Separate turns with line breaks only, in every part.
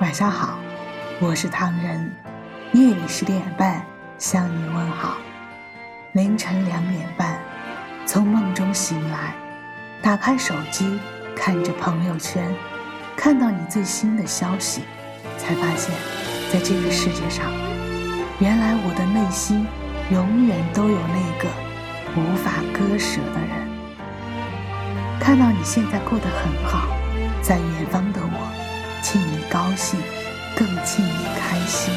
晚上好，我是唐人。夜里十点半向你问好。凌晨两点半，从梦中醒来，打开手机，看着朋友圈，看到你最新的消息，才发现，在这个世界上，原来我的内心永远都有那个无法割舍的人。看到你现在过得很好，在远方的我，替你高兴，更替你开心。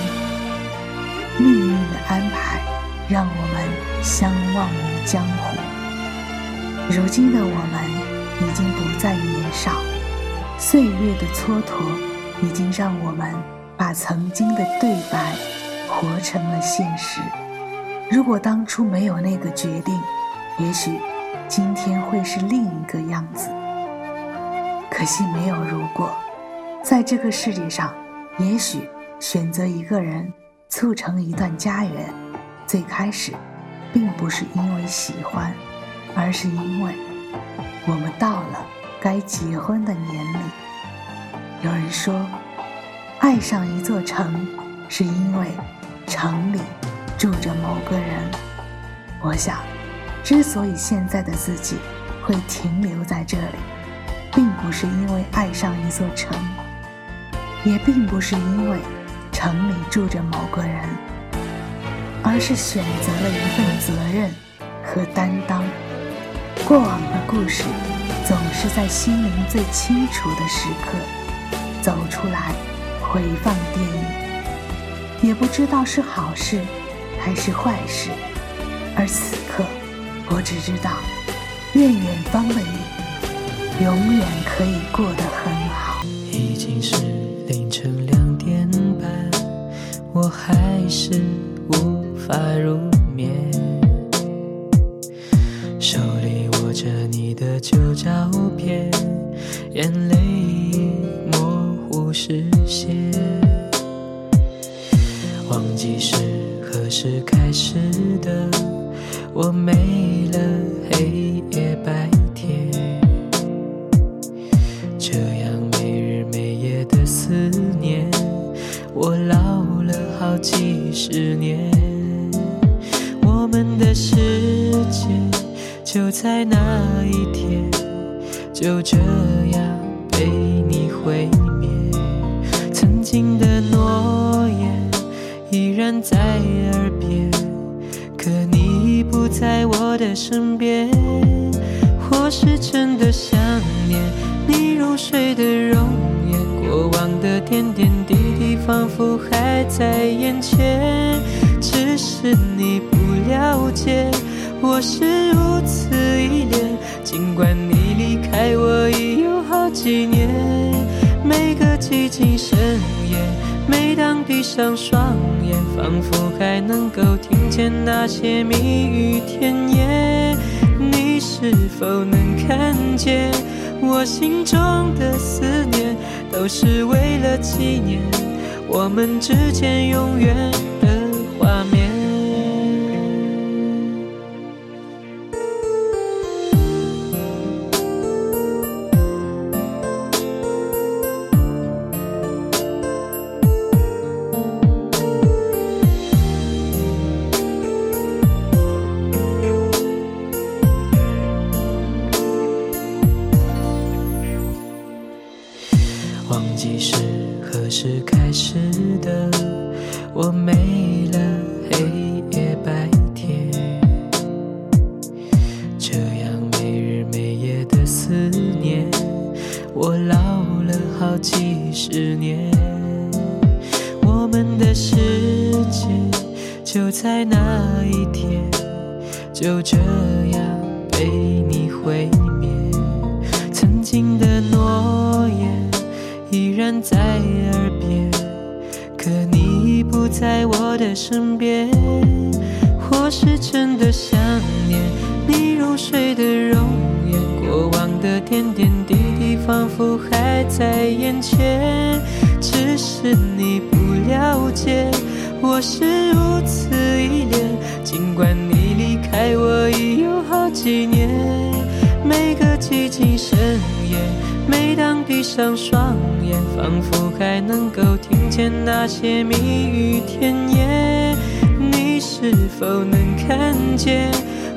命运的安排，让我们相忘于江湖。如今的我们已经不再年少，岁月的蹉跎已经让我们把曾经的对白活成了现实。如果当初没有那个决定，也许今天会是另一个样子。可惜没有如果，在这个世界上，也许选择一个人。促成一段家园，最开始，并不是因为喜欢，而是因为我们到了该结婚的年龄。有人说，爱上一座城，是因为城里住着某个人。我想，之所以现在的自己会停留在这里，并不是因为爱上一座城，也并不是因为。城里住着某个人，而是选择了一份责任和担当。过往的故事，总是在心灵最清楚的时刻走出来，回放电影。也不知道是好事还是坏事，而此刻，我只知道，愿远方的你，永远可以过得很
照片，眼泪模糊视线，忘记是何时开始的，我没了黑夜白天，这样没日没夜的思念，我老了。好几十年，我们的世界就在那一天，就这样被你毁灭。曾经的诺言依然在耳边，可你已不在我的身边。或是真的想念你入睡的容颜，过往的点点滴滴仿佛还在眼前。只是你不了解，我是如此依恋。尽管你离开我已有好几年，每个寂静深夜，每当闭上双眼，仿佛还能够听见那些蜜语甜言。你是否能看见，我心中的思念，都是为了纪念我们之间永远的忘记是何时开始的？我没了黑夜白天，这样没日没夜的思念，我老了好几十年。我们的世界就在那一天，就这样被你毁灭。曾经的诺。依然在耳边，可你已不在我的身边。我是真的想念你入睡的容颜，过往的点点滴滴仿佛还在眼前。只是你不了解，我是如此依恋。尽管你离开我已有好几年，每个寂静深夜，每当闭上双。眼，仿佛还能够听见那些蜜语甜言。你是否能看见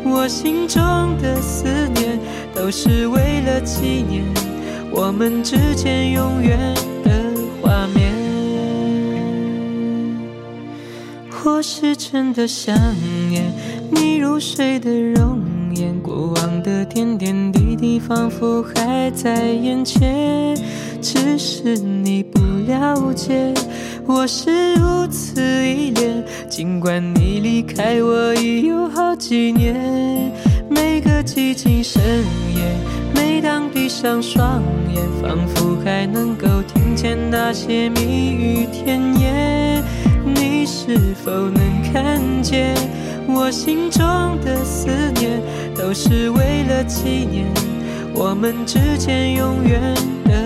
我心中的思念，都是为了纪念我们之间永远的画面。我是真的想念你入睡的容颜，过往的点点滴滴仿佛还在眼前，只是你不了解，我是如此依恋。尽管你离开我已有好几年，每个寂静深夜，每当闭上双眼，仿佛还能够听见那些蜜语甜言。你是否能看见我心中的思念，都是为了纪念我们之间永远的